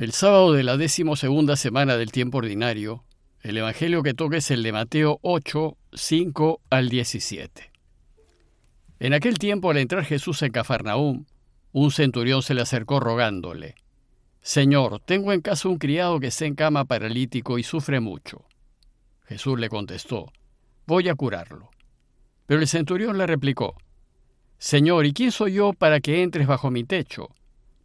El sábado de la decimosegunda semana del tiempo ordinario, el Evangelio que toca es el de Mateo 8, 5 al 17. En aquel tiempo, al entrar Jesús en Cafarnaúm, un centurión se le acercó rogándole, Señor, tengo en casa un criado que está en cama paralítico y sufre mucho. Jesús le contestó, Voy a curarlo. Pero el centurión le replicó, Señor, ¿y quién soy yo para que entres bajo mi techo?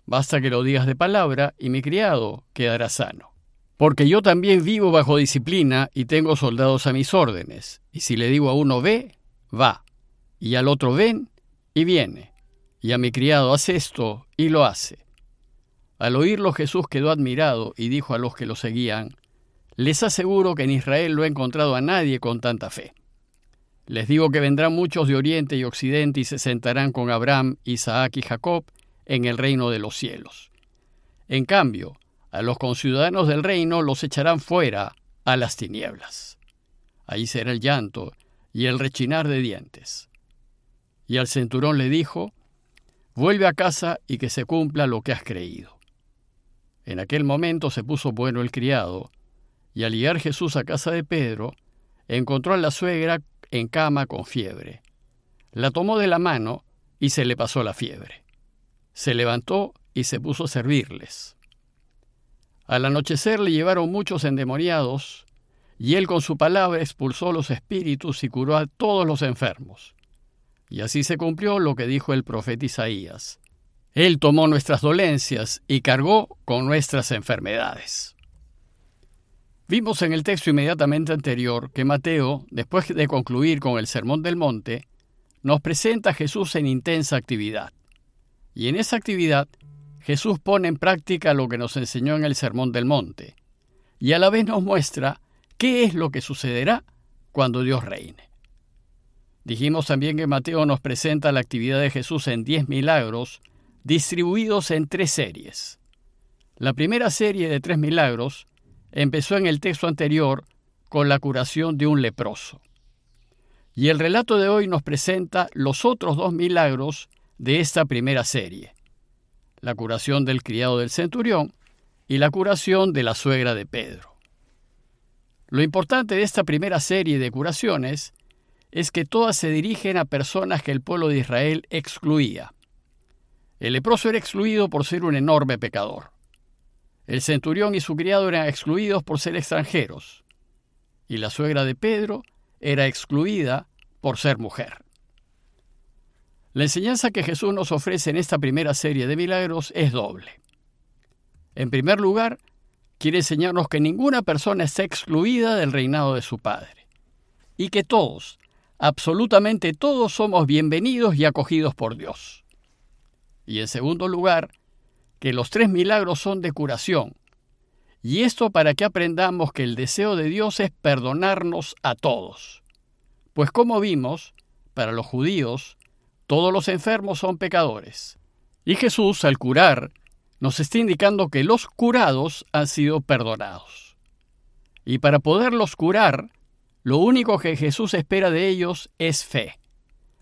Basta que lo digas de palabra y mi criado quedará sano. Porque yo también vivo bajo disciplina y tengo soldados a mis órdenes. Y si le digo a uno ve, va. Y al otro ven, y viene. Y a mi criado hace esto, y lo hace. Al oírlo Jesús quedó admirado y dijo a los que lo seguían, Les aseguro que en Israel no he encontrado a nadie con tanta fe. Les digo que vendrán muchos de Oriente y Occidente y se sentarán con Abraham, Isaac y Jacob en el reino de los cielos. En cambio, a los conciudadanos del reino los echarán fuera a las tinieblas. Allí será el llanto y el rechinar de dientes. Y al centurón le dijo, Vuelve a casa y que se cumpla lo que has creído. En aquel momento se puso bueno el criado, y al llegar Jesús a casa de Pedro, encontró a la suegra en cama con fiebre. La tomó de la mano y se le pasó la fiebre se levantó y se puso a servirles. Al anochecer le llevaron muchos endemoniados, y él con su palabra expulsó los espíritus y curó a todos los enfermos. Y así se cumplió lo que dijo el profeta Isaías. Él tomó nuestras dolencias y cargó con nuestras enfermedades. Vimos en el texto inmediatamente anterior que Mateo, después de concluir con el Sermón del Monte, nos presenta a Jesús en intensa actividad. Y en esa actividad, Jesús pone en práctica lo que nos enseñó en el Sermón del Monte, y a la vez nos muestra qué es lo que sucederá cuando Dios reine. Dijimos también que Mateo nos presenta la actividad de Jesús en diez milagros, distribuidos en tres series. La primera serie de tres milagros empezó en el texto anterior con la curación de un leproso. Y el relato de hoy nos presenta los otros dos milagros de esta primera serie, la curación del criado del centurión y la curación de la suegra de Pedro. Lo importante de esta primera serie de curaciones es que todas se dirigen a personas que el pueblo de Israel excluía. El leproso era excluido por ser un enorme pecador. El centurión y su criado eran excluidos por ser extranjeros. Y la suegra de Pedro era excluida por ser mujer. La enseñanza que Jesús nos ofrece en esta primera serie de milagros es doble. En primer lugar, quiere enseñarnos que ninguna persona está excluida del reinado de su Padre, y que todos, absolutamente todos, somos bienvenidos y acogidos por Dios. Y en segundo lugar, que los tres milagros son de curación, y esto para que aprendamos que el deseo de Dios es perdonarnos a todos. Pues como vimos, para los judíos, todos los enfermos son pecadores. Y Jesús, al curar, nos está indicando que los curados han sido perdonados. Y para poderlos curar, lo único que Jesús espera de ellos es fe,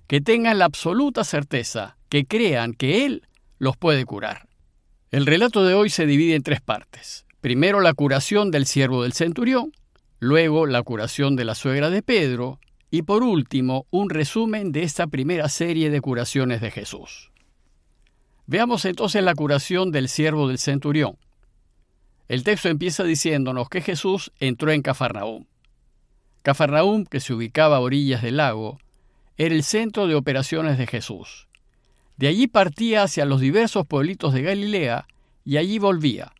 que tengan la absoluta certeza, que crean que Él los puede curar. El relato de hoy se divide en tres partes. Primero la curación del siervo del centurión, luego la curación de la suegra de Pedro y por último, un resumen de esta primera serie de curaciones de Jesús. Veamos entonces la curación del siervo del centurión. El texto empieza diciéndonos que Jesús entró en Cafarnaúm. Cafarnaúm, que se ubicaba a orillas del lago, era el centro de operaciones de Jesús. De allí partía hacia los diversos pueblitos de Galilea y allí volvía.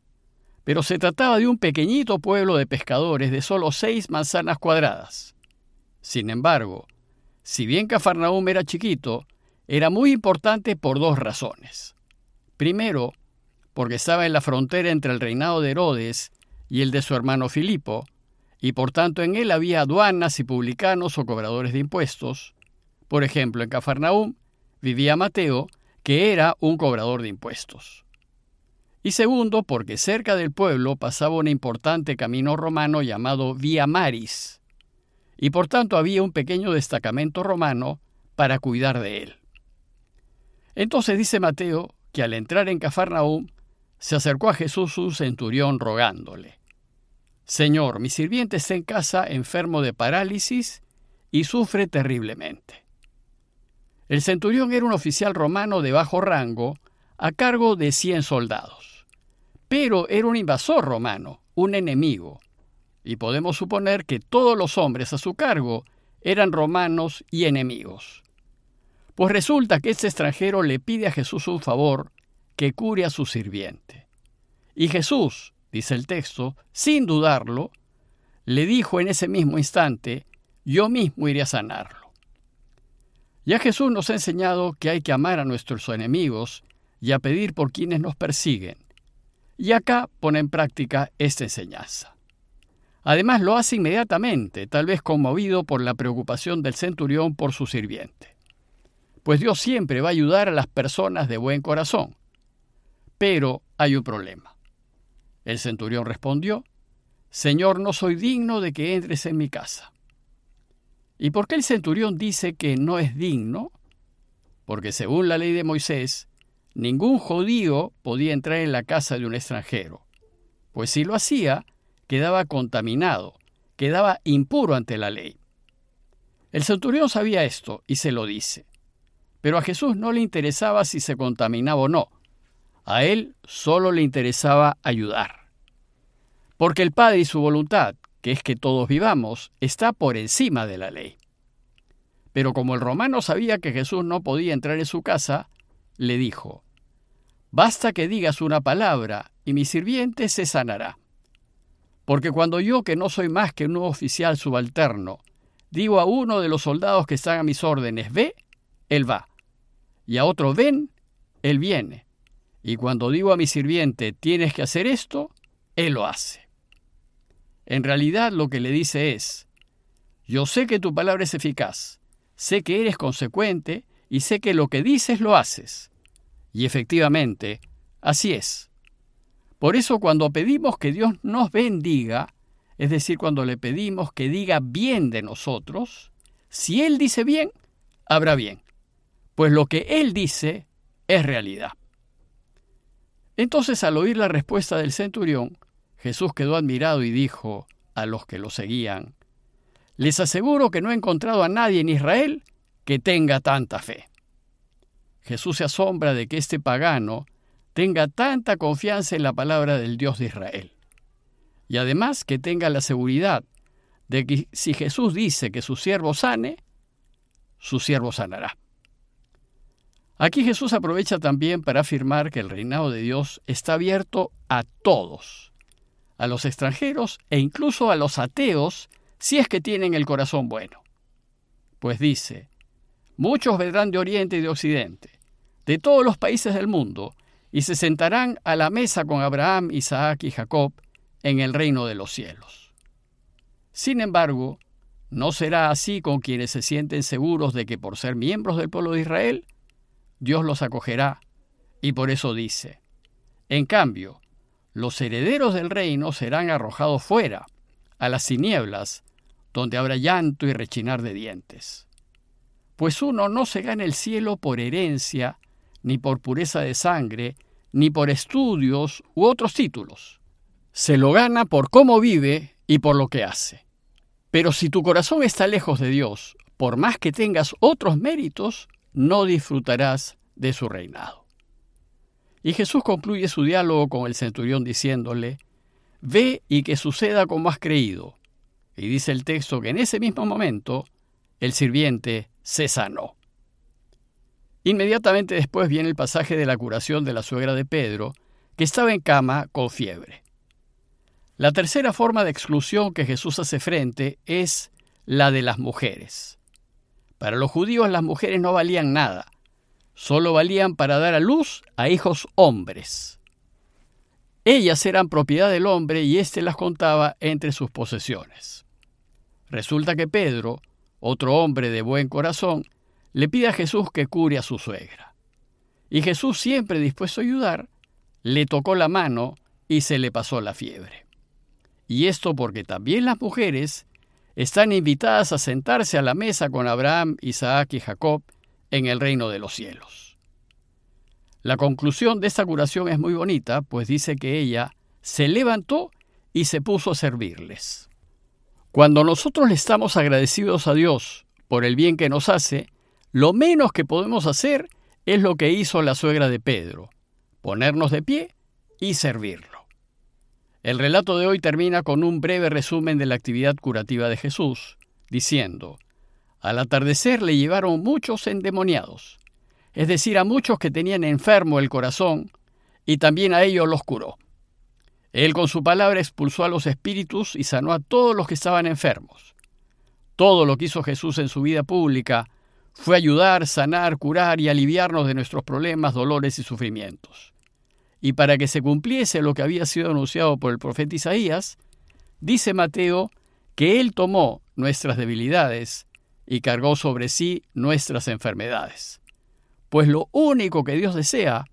Pero se trataba de un pequeñito pueblo de pescadores de solo seis manzanas cuadradas. Sin embargo, si bien Cafarnaúm era chiquito, era muy importante por dos razones. Primero, porque estaba en la frontera entre el reinado de Herodes y el de su hermano Filipo, y por tanto en él había aduanas y publicanos o cobradores de impuestos. Por ejemplo, en Cafarnaúm vivía Mateo, que era un cobrador de impuestos. Y segundo, porque cerca del pueblo pasaba un importante camino romano llamado Via Maris, y por tanto había un pequeño destacamento romano para cuidar de él. Entonces dice Mateo que al entrar en Cafarnaúm se acercó a Jesús un centurión rogándole, Señor, mi sirviente está en casa enfermo de parálisis y sufre terriblemente. El centurión era un oficial romano de bajo rango a cargo de cien soldados, pero era un invasor romano, un enemigo, y podemos suponer que todos los hombres a su cargo eran romanos y enemigos. Pues resulta que este extranjero le pide a Jesús un favor que cure a su sirviente. Y Jesús, dice el texto, sin dudarlo, le dijo en ese mismo instante, yo mismo iré a sanarlo. Ya Jesús nos ha enseñado que hay que amar a nuestros enemigos y a pedir por quienes nos persiguen. Y acá pone en práctica esta enseñanza. Además lo hace inmediatamente, tal vez conmovido por la preocupación del centurión por su sirviente. Pues Dios siempre va a ayudar a las personas de buen corazón. Pero hay un problema. El centurión respondió, Señor, no soy digno de que entres en mi casa. ¿Y por qué el centurión dice que no es digno? Porque según la ley de Moisés, ningún judío podía entrar en la casa de un extranjero, pues si lo hacía, quedaba contaminado, quedaba impuro ante la ley. El centurión sabía esto y se lo dice, pero a Jesús no le interesaba si se contaminaba o no, a él solo le interesaba ayudar. Porque el Padre y su voluntad, que es que todos vivamos, está por encima de la ley. Pero como el romano sabía que Jesús no podía entrar en su casa, le dijo, Basta que digas una palabra y mi sirviente se sanará. Porque cuando yo, que no soy más que un oficial subalterno, digo a uno de los soldados que están a mis órdenes, ve, él va. Y a otro, ven, él viene. Y cuando digo a mi sirviente, tienes que hacer esto, él lo hace. En realidad lo que le dice es, yo sé que tu palabra es eficaz, sé que eres consecuente y sé que lo que dices lo haces. Y efectivamente, así es. Por eso cuando pedimos que Dios nos bendiga, es decir, cuando le pedimos que diga bien de nosotros, si Él dice bien, habrá bien, pues lo que Él dice es realidad. Entonces al oír la respuesta del centurión, Jesús quedó admirado y dijo a los que lo seguían, Les aseguro que no he encontrado a nadie en Israel que tenga tanta fe. Jesús se asombra de que este pagano tenga tanta confianza en la palabra del Dios de Israel. Y además que tenga la seguridad de que si Jesús dice que su siervo sane, su siervo sanará. Aquí Jesús aprovecha también para afirmar que el reinado de Dios está abierto a todos, a los extranjeros e incluso a los ateos si es que tienen el corazón bueno. Pues dice, muchos vendrán de Oriente y de Occidente, de todos los países del mundo, y se sentarán a la mesa con Abraham, Isaac y Jacob en el reino de los cielos. Sin embargo, no será así con quienes se sienten seguros de que por ser miembros del pueblo de Israel Dios los acogerá, y por eso dice, en cambio, los herederos del reino serán arrojados fuera, a las tinieblas, donde habrá llanto y rechinar de dientes. Pues uno no se gana el cielo por herencia, ni por pureza de sangre, ni por estudios u otros títulos. Se lo gana por cómo vive y por lo que hace. Pero si tu corazón está lejos de Dios, por más que tengas otros méritos, no disfrutarás de su reinado. Y Jesús concluye su diálogo con el centurión diciéndole, Ve y que suceda como has creído. Y dice el texto que en ese mismo momento el sirviente se sanó. Inmediatamente después viene el pasaje de la curación de la suegra de Pedro, que estaba en cama con fiebre. La tercera forma de exclusión que Jesús hace frente es la de las mujeres. Para los judíos las mujeres no valían nada, solo valían para dar a luz a hijos hombres. Ellas eran propiedad del hombre y éste las contaba entre sus posesiones. Resulta que Pedro, otro hombre de buen corazón, le pide a Jesús que cure a su suegra. Y Jesús, siempre dispuesto a ayudar, le tocó la mano y se le pasó la fiebre. Y esto porque también las mujeres están invitadas a sentarse a la mesa con Abraham, Isaac y Jacob en el reino de los cielos. La conclusión de esta curación es muy bonita, pues dice que ella se levantó y se puso a servirles. Cuando nosotros le estamos agradecidos a Dios por el bien que nos hace, lo menos que podemos hacer es lo que hizo la suegra de Pedro, ponernos de pie y servirlo. El relato de hoy termina con un breve resumen de la actividad curativa de Jesús, diciendo, al atardecer le llevaron muchos endemoniados, es decir, a muchos que tenían enfermo el corazón, y también a ellos los curó. Él con su palabra expulsó a los espíritus y sanó a todos los que estaban enfermos. Todo lo que hizo Jesús en su vida pública fue ayudar, sanar, curar y aliviarnos de nuestros problemas, dolores y sufrimientos. Y para que se cumpliese lo que había sido anunciado por el profeta Isaías, dice Mateo que Él tomó nuestras debilidades y cargó sobre sí nuestras enfermedades. Pues lo único que Dios desea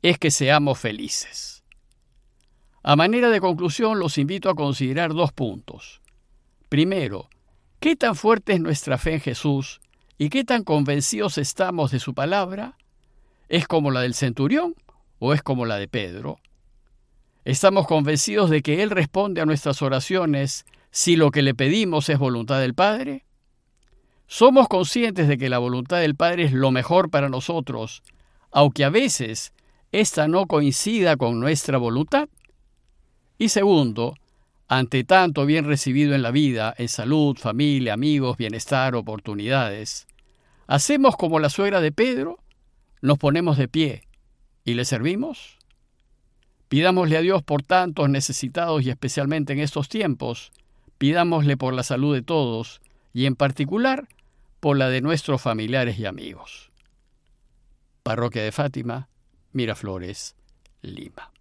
es que seamos felices. A manera de conclusión, los invito a considerar dos puntos. Primero, ¿qué tan fuerte es nuestra fe en Jesús y qué tan convencidos estamos de su palabra? ¿Es como la del centurión o es como la de Pedro? ¿Estamos convencidos de que Él responde a nuestras oraciones si lo que le pedimos es voluntad del Padre? ¿Somos conscientes de que la voluntad del Padre es lo mejor para nosotros, aunque a veces ésta no coincida con nuestra voluntad? Y segundo, ante tanto bien recibido en la vida, en salud, familia, amigos, bienestar, oportunidades, ¿hacemos como la suegra de Pedro? ¿Nos ponemos de pie y le servimos? Pidámosle a Dios por tantos necesitados y especialmente en estos tiempos, pidámosle por la salud de todos y en particular por la de nuestros familiares y amigos. Parroquia de Fátima, Miraflores, Lima.